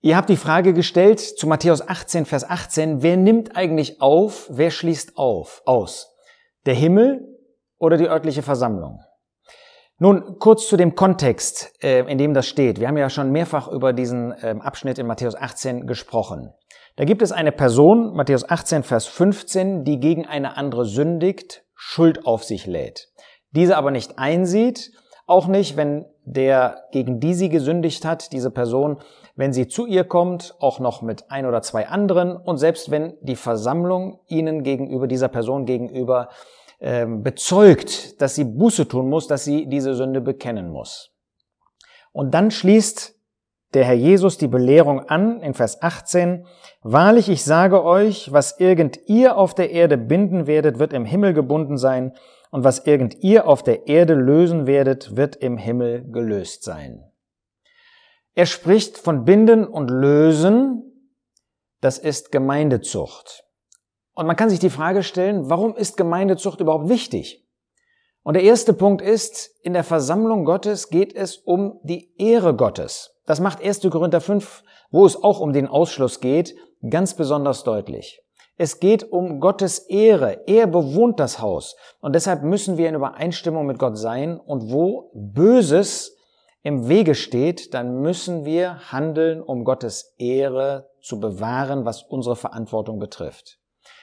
Ihr habt die Frage gestellt zu Matthäus 18, Vers 18, wer nimmt eigentlich auf, wer schließt auf, aus? Der Himmel oder die örtliche Versammlung? Nun, kurz zu dem Kontext, äh, in dem das steht. Wir haben ja schon mehrfach über diesen ähm, Abschnitt in Matthäus 18 gesprochen. Da gibt es eine Person, Matthäus 18, Vers 15, die gegen eine andere sündigt, Schuld auf sich lädt. Diese aber nicht einsieht, auch nicht, wenn der, gegen die sie gesündigt hat, diese Person wenn sie zu ihr kommt, auch noch mit ein oder zwei anderen. Und selbst wenn die Versammlung ihnen gegenüber, dieser Person gegenüber äh, bezeugt, dass sie Buße tun muss, dass sie diese Sünde bekennen muss. Und dann schließt der Herr Jesus die Belehrung an in Vers 18, Wahrlich, ich sage euch, was irgend ihr auf der Erde binden werdet, wird im Himmel gebunden sein, und was irgend ihr auf der Erde lösen werdet, wird im Himmel gelöst sein. Er spricht von Binden und Lösen. Das ist Gemeindezucht. Und man kann sich die Frage stellen, warum ist Gemeindezucht überhaupt wichtig? Und der erste Punkt ist, in der Versammlung Gottes geht es um die Ehre Gottes. Das macht 1. Korinther 5, wo es auch um den Ausschluss geht, ganz besonders deutlich. Es geht um Gottes Ehre. Er bewohnt das Haus. Und deshalb müssen wir in Übereinstimmung mit Gott sein. Und wo Böses im Wege steht, dann müssen wir handeln, um Gottes Ehre zu bewahren, was unsere Verantwortung betrifft.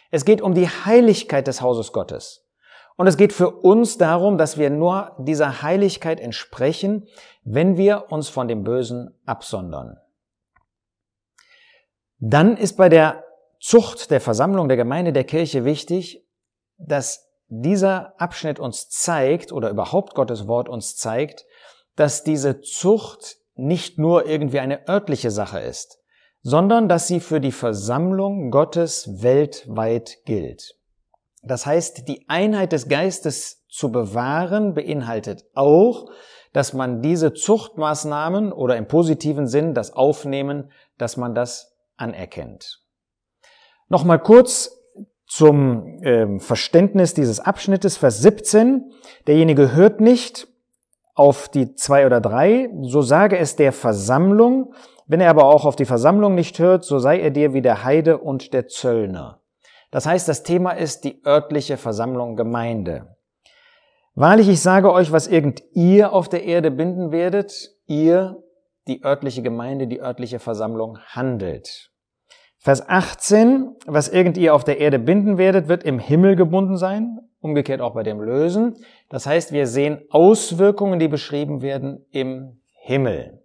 Es geht um die Heiligkeit des Hauses Gottes. Und es geht für uns darum, dass wir nur dieser Heiligkeit entsprechen, wenn wir uns von dem Bösen absondern. Dann ist bei der Zucht der Versammlung der Gemeinde der Kirche wichtig, dass dieser Abschnitt uns zeigt oder überhaupt Gottes Wort uns zeigt, dass diese Zucht nicht nur irgendwie eine örtliche Sache ist, sondern dass sie für die Versammlung Gottes weltweit gilt. Das heißt, die Einheit des Geistes zu bewahren beinhaltet auch, dass man diese Zuchtmaßnahmen oder im positiven Sinn das Aufnehmen, dass man das anerkennt. Nochmal kurz zum äh, Verständnis dieses Abschnittes, Vers 17. Derjenige hört nicht, auf die zwei oder drei, so sage es der Versammlung, wenn er aber auch auf die Versammlung nicht hört, so sei er dir wie der Heide und der Zöllner. Das heißt, das Thema ist die örtliche Versammlung Gemeinde. Wahrlich, ich sage euch, was irgend ihr auf der Erde binden werdet, ihr, die örtliche Gemeinde, die örtliche Versammlung handelt. Vers 18, was irgend ihr auf der Erde binden werdet, wird im Himmel gebunden sein, umgekehrt auch bei dem Lösen. Das heißt, wir sehen Auswirkungen, die beschrieben werden im Himmel.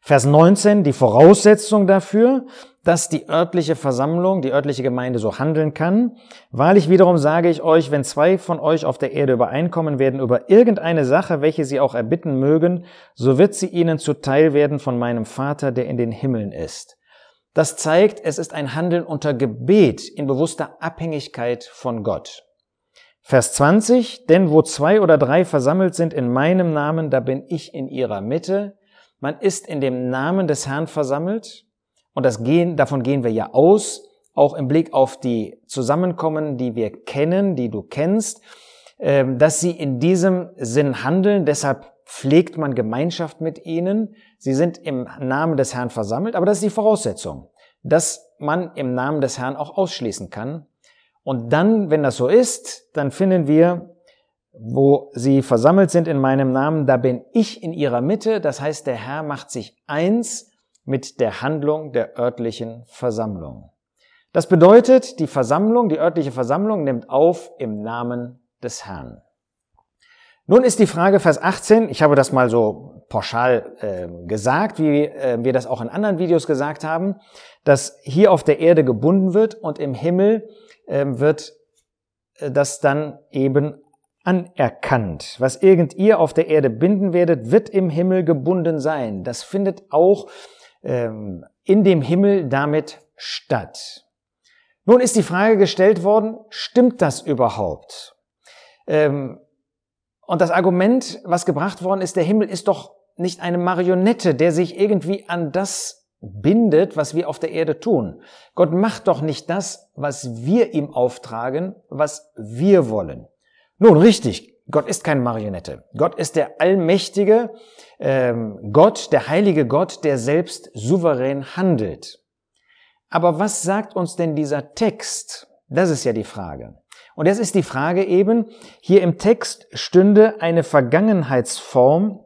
Vers 19, die Voraussetzung dafür, dass die örtliche Versammlung, die örtliche Gemeinde so handeln kann. Wahrlich wiederum sage ich euch, wenn zwei von euch auf der Erde übereinkommen werden über irgendeine Sache, welche sie auch erbitten mögen, so wird sie ihnen zuteil werden von meinem Vater, der in den Himmeln ist. Das zeigt, es ist ein Handeln unter Gebet in bewusster Abhängigkeit von Gott. Vers 20, denn wo zwei oder drei versammelt sind in meinem Namen, da bin ich in ihrer Mitte. Man ist in dem Namen des Herrn versammelt und das gehen, davon gehen wir ja aus, auch im Blick auf die Zusammenkommen, die wir kennen, die du kennst, ähm, dass sie in diesem Sinn handeln. Deshalb pflegt man Gemeinschaft mit ihnen. Sie sind im Namen des Herrn versammelt, aber das ist die Voraussetzung, dass man im Namen des Herrn auch ausschließen kann, und dann, wenn das so ist, dann finden wir, wo sie versammelt sind in meinem Namen, da bin ich in ihrer Mitte. Das heißt, der Herr macht sich eins mit der Handlung der örtlichen Versammlung. Das bedeutet, die Versammlung, die örtliche Versammlung nimmt auf im Namen des Herrn. Nun ist die Frage Vers 18, ich habe das mal so pauschal äh, gesagt, wie äh, wir das auch in anderen Videos gesagt haben, dass hier auf der Erde gebunden wird und im Himmel ähm, wird äh, das dann eben anerkannt. Was irgend ihr auf der Erde binden werdet, wird im Himmel gebunden sein. Das findet auch ähm, in dem Himmel damit statt. Nun ist die Frage gestellt worden, stimmt das überhaupt? Ähm, und das Argument, was gebracht worden ist, der Himmel ist doch nicht eine Marionette, der sich irgendwie an das bindet, was wir auf der Erde tun. Gott macht doch nicht das, was wir ihm auftragen, was wir wollen. Nun, richtig, Gott ist keine Marionette. Gott ist der allmächtige ähm, Gott, der heilige Gott, der selbst souverän handelt. Aber was sagt uns denn dieser Text? Das ist ja die Frage. Und jetzt ist die Frage eben, hier im Text stünde eine Vergangenheitsform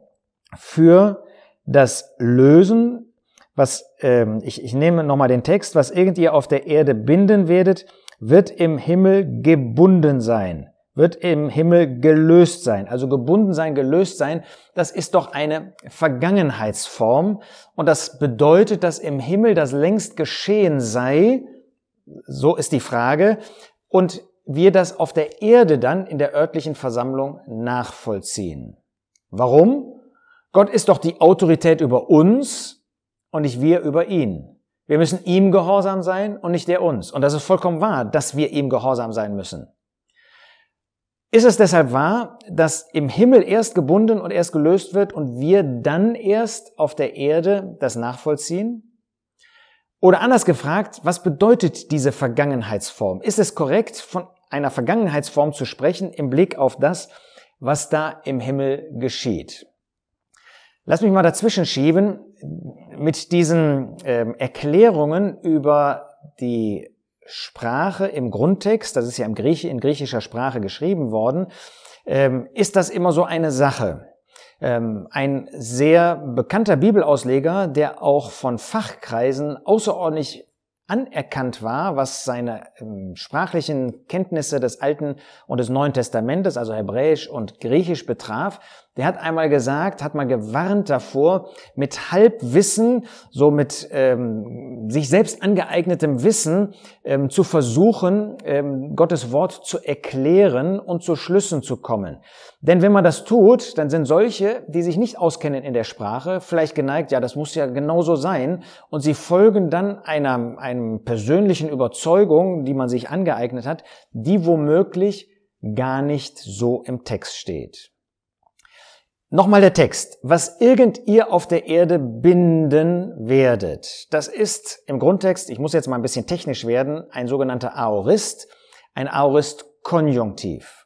für das Lösen, was ähm, ich, ich nehme nochmal den Text, was irgend ihr auf der Erde binden werdet, wird im Himmel gebunden sein, wird im Himmel gelöst sein. Also gebunden sein, gelöst sein, das ist doch eine Vergangenheitsform. Und das bedeutet, dass im Himmel das längst geschehen sei, so ist die Frage, und wir das auf der Erde dann in der örtlichen Versammlung nachvollziehen. Warum? Gott ist doch die Autorität über uns und nicht wir über ihn. Wir müssen ihm gehorsam sein und nicht der uns. Und das ist vollkommen wahr, dass wir ihm gehorsam sein müssen. Ist es deshalb wahr, dass im Himmel erst gebunden und erst gelöst wird und wir dann erst auf der Erde das nachvollziehen? Oder anders gefragt, was bedeutet diese Vergangenheitsform? Ist es korrekt, von einer Vergangenheitsform zu sprechen im Blick auf das, was da im Himmel geschieht? Lass mich mal dazwischen schieben mit diesen ähm, Erklärungen über die Sprache im Grundtext, das ist ja im Griech, in griechischer Sprache geschrieben worden, ähm, ist das immer so eine Sache. Ähm, ein sehr bekannter Bibelausleger, der auch von Fachkreisen außerordentlich anerkannt war, was seine ähm, sprachlichen Kenntnisse des Alten und des Neuen Testamentes, also Hebräisch und Griechisch betraf, der hat einmal gesagt, hat mal gewarnt davor, mit Halbwissen, so mit ähm, sich selbst angeeignetem Wissen ähm, zu versuchen, ähm, Gottes Wort zu erklären und zu Schlüssen zu kommen. Denn wenn man das tut, dann sind solche, die sich nicht auskennen in der Sprache, vielleicht geneigt, ja, das muss ja genauso sein, und sie folgen dann einer, einem persönlichen Überzeugung, die man sich angeeignet hat, die womöglich gar nicht so im Text steht. Nochmal der Text. Was irgend ihr auf der Erde binden werdet. Das ist im Grundtext, ich muss jetzt mal ein bisschen technisch werden, ein sogenannter Aorist, ein Aorist-Konjunktiv.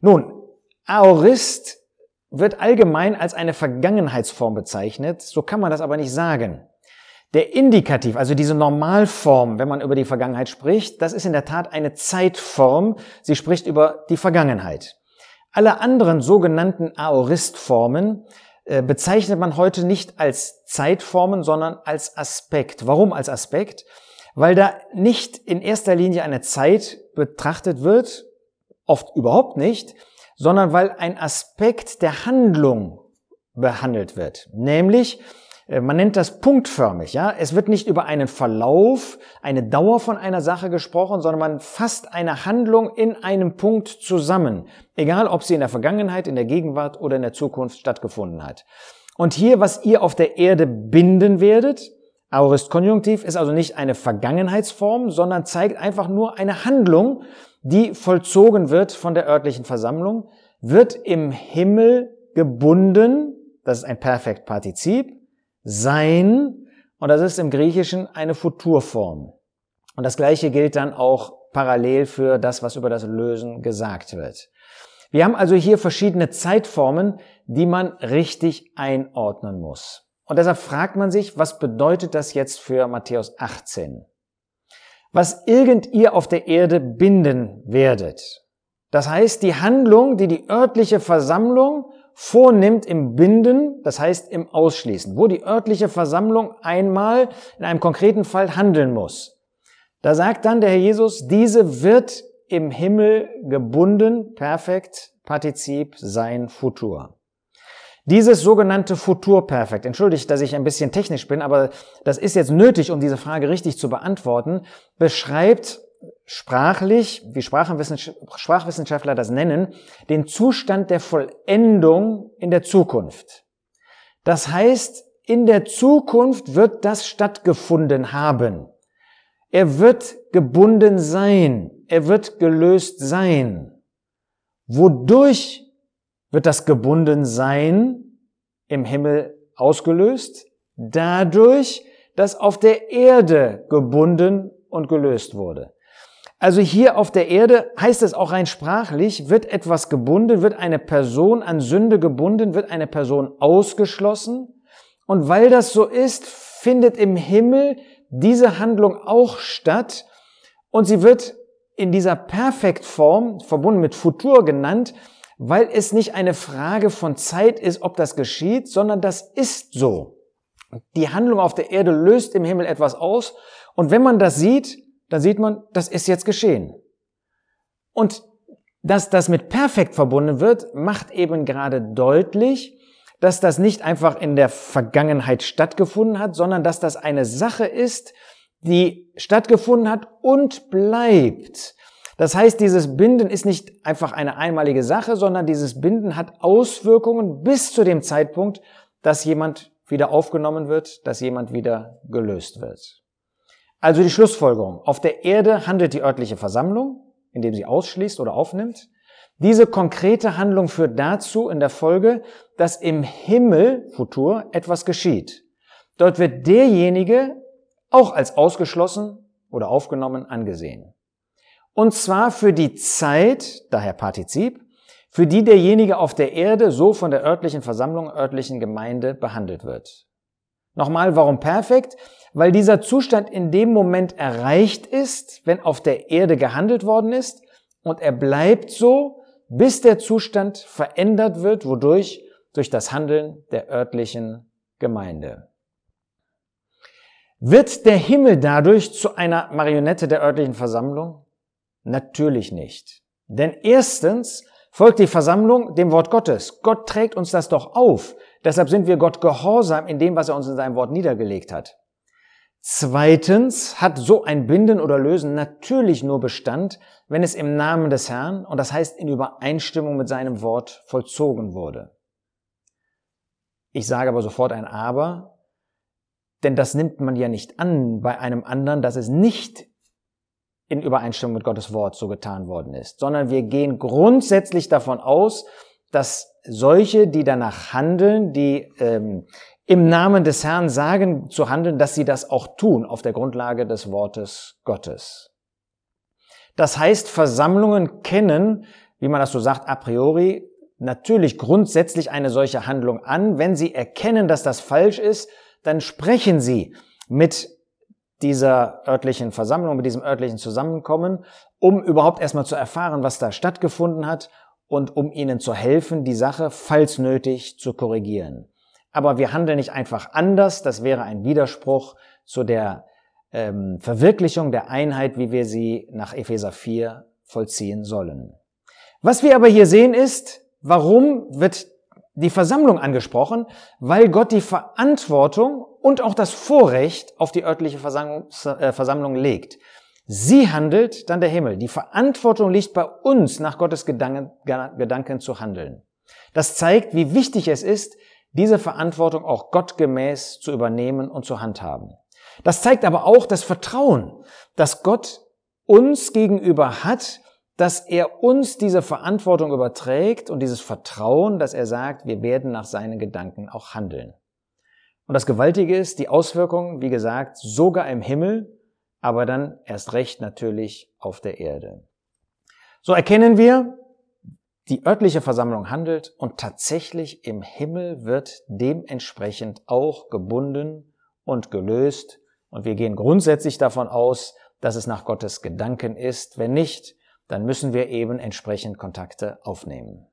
Nun, Aorist wird allgemein als eine Vergangenheitsform bezeichnet, so kann man das aber nicht sagen. Der Indikativ, also diese Normalform, wenn man über die Vergangenheit spricht, das ist in der Tat eine Zeitform. Sie spricht über die Vergangenheit. Alle anderen sogenannten Aoristformen äh, bezeichnet man heute nicht als Zeitformen, sondern als Aspekt. Warum als Aspekt? Weil da nicht in erster Linie eine Zeit betrachtet wird, oft überhaupt nicht, sondern weil ein Aspekt der Handlung behandelt wird. Nämlich, man nennt das punktförmig, ja. Es wird nicht über einen Verlauf, eine Dauer von einer Sache gesprochen, sondern man fasst eine Handlung in einem Punkt zusammen. Egal, ob sie in der Vergangenheit, in der Gegenwart oder in der Zukunft stattgefunden hat. Und hier, was ihr auf der Erde binden werdet, Aorist Konjunktiv ist also nicht eine Vergangenheitsform, sondern zeigt einfach nur eine Handlung, die vollzogen wird von der örtlichen Versammlung, wird im Himmel gebunden, das ist ein Perfektpartizip, sein, und das ist im Griechischen eine Futurform. Und das gleiche gilt dann auch parallel für das, was über das Lösen gesagt wird. Wir haben also hier verschiedene Zeitformen, die man richtig einordnen muss. Und deshalb fragt man sich, was bedeutet das jetzt für Matthäus 18? Was irgend ihr auf der Erde binden werdet. Das heißt, die Handlung, die die örtliche Versammlung vornimmt im Binden, das heißt im Ausschließen, wo die örtliche Versammlung einmal in einem konkreten Fall handeln muss. Da sagt dann der Herr Jesus, diese wird im Himmel gebunden, perfekt, Partizip, sein Futur. Dieses sogenannte Futurperfekt, entschuldigt, dass ich ein bisschen technisch bin, aber das ist jetzt nötig, um diese Frage richtig zu beantworten, beschreibt sprachlich, wie Sprachwissenschaftler das nennen, den Zustand der Vollendung in der Zukunft. Das heißt, in der Zukunft wird das stattgefunden haben. Er wird gebunden sein. Er wird gelöst sein. Wodurch wird das gebunden sein im Himmel ausgelöst? Dadurch, dass auf der Erde gebunden und gelöst wurde. Also hier auf der Erde heißt es auch rein sprachlich, wird etwas gebunden, wird eine Person an Sünde gebunden, wird eine Person ausgeschlossen. Und weil das so ist, findet im Himmel diese Handlung auch statt und sie wird in dieser Perfektform, verbunden mit Futur genannt, weil es nicht eine Frage von Zeit ist, ob das geschieht, sondern das ist so. Die Handlung auf der Erde löst im Himmel etwas aus und wenn man das sieht, dann sieht man, das ist jetzt geschehen. Und dass das mit perfekt verbunden wird, macht eben gerade deutlich, dass das nicht einfach in der Vergangenheit stattgefunden hat, sondern dass das eine Sache ist, die stattgefunden hat und bleibt. Das heißt, dieses Binden ist nicht einfach eine einmalige Sache, sondern dieses Binden hat Auswirkungen bis zu dem Zeitpunkt, dass jemand wieder aufgenommen wird, dass jemand wieder gelöst wird. Also die Schlussfolgerung. Auf der Erde handelt die örtliche Versammlung, indem sie ausschließt oder aufnimmt. Diese konkrete Handlung führt dazu in der Folge, dass im Himmel, Futur, etwas geschieht. Dort wird derjenige auch als ausgeschlossen oder aufgenommen angesehen. Und zwar für die Zeit, daher Partizip, für die derjenige auf der Erde so von der örtlichen Versammlung, örtlichen Gemeinde behandelt wird. Nochmal, warum perfekt? Weil dieser Zustand in dem Moment erreicht ist, wenn auf der Erde gehandelt worden ist und er bleibt so, bis der Zustand verändert wird, wodurch? Durch das Handeln der örtlichen Gemeinde. Wird der Himmel dadurch zu einer Marionette der örtlichen Versammlung? Natürlich nicht. Denn erstens folgt die Versammlung dem Wort Gottes. Gott trägt uns das doch auf. Deshalb sind wir Gott gehorsam in dem, was er uns in seinem Wort niedergelegt hat. Zweitens hat so ein Binden oder Lösen natürlich nur Bestand, wenn es im Namen des Herrn und das heißt in Übereinstimmung mit seinem Wort vollzogen wurde. Ich sage aber sofort ein Aber, denn das nimmt man ja nicht an bei einem anderen, dass es nicht in Übereinstimmung mit Gottes Wort so getan worden ist, sondern wir gehen grundsätzlich davon aus, dass solche, die danach handeln, die ähm, im Namen des Herrn sagen zu handeln, dass sie das auch tun auf der Grundlage des Wortes Gottes. Das heißt, Versammlungen kennen, wie man das so sagt, a priori natürlich grundsätzlich eine solche Handlung an. Wenn sie erkennen, dass das falsch ist, dann sprechen sie mit dieser örtlichen Versammlung, mit diesem örtlichen Zusammenkommen, um überhaupt erstmal zu erfahren, was da stattgefunden hat und um ihnen zu helfen, die Sache, falls nötig, zu korrigieren. Aber wir handeln nicht einfach anders, das wäre ein Widerspruch zu der ähm, Verwirklichung der Einheit, wie wir sie nach Epheser 4 vollziehen sollen. Was wir aber hier sehen ist, warum wird die Versammlung angesprochen? Weil Gott die Verantwortung und auch das Vorrecht auf die örtliche Versammlung, äh, Versammlung legt. Sie handelt, dann der Himmel. Die Verantwortung liegt bei uns, nach Gottes Gedanken, Gedanken zu handeln. Das zeigt, wie wichtig es ist, diese Verantwortung auch gottgemäß zu übernehmen und zu handhaben. Das zeigt aber auch das Vertrauen, das Gott uns gegenüber hat, dass er uns diese Verantwortung überträgt und dieses Vertrauen, dass er sagt, wir werden nach seinen Gedanken auch handeln. Und das Gewaltige ist, die Auswirkungen, wie gesagt, sogar im Himmel, aber dann erst recht natürlich auf der Erde. So erkennen wir, die örtliche Versammlung handelt und tatsächlich im Himmel wird dementsprechend auch gebunden und gelöst. Und wir gehen grundsätzlich davon aus, dass es nach Gottes Gedanken ist. Wenn nicht, dann müssen wir eben entsprechend Kontakte aufnehmen.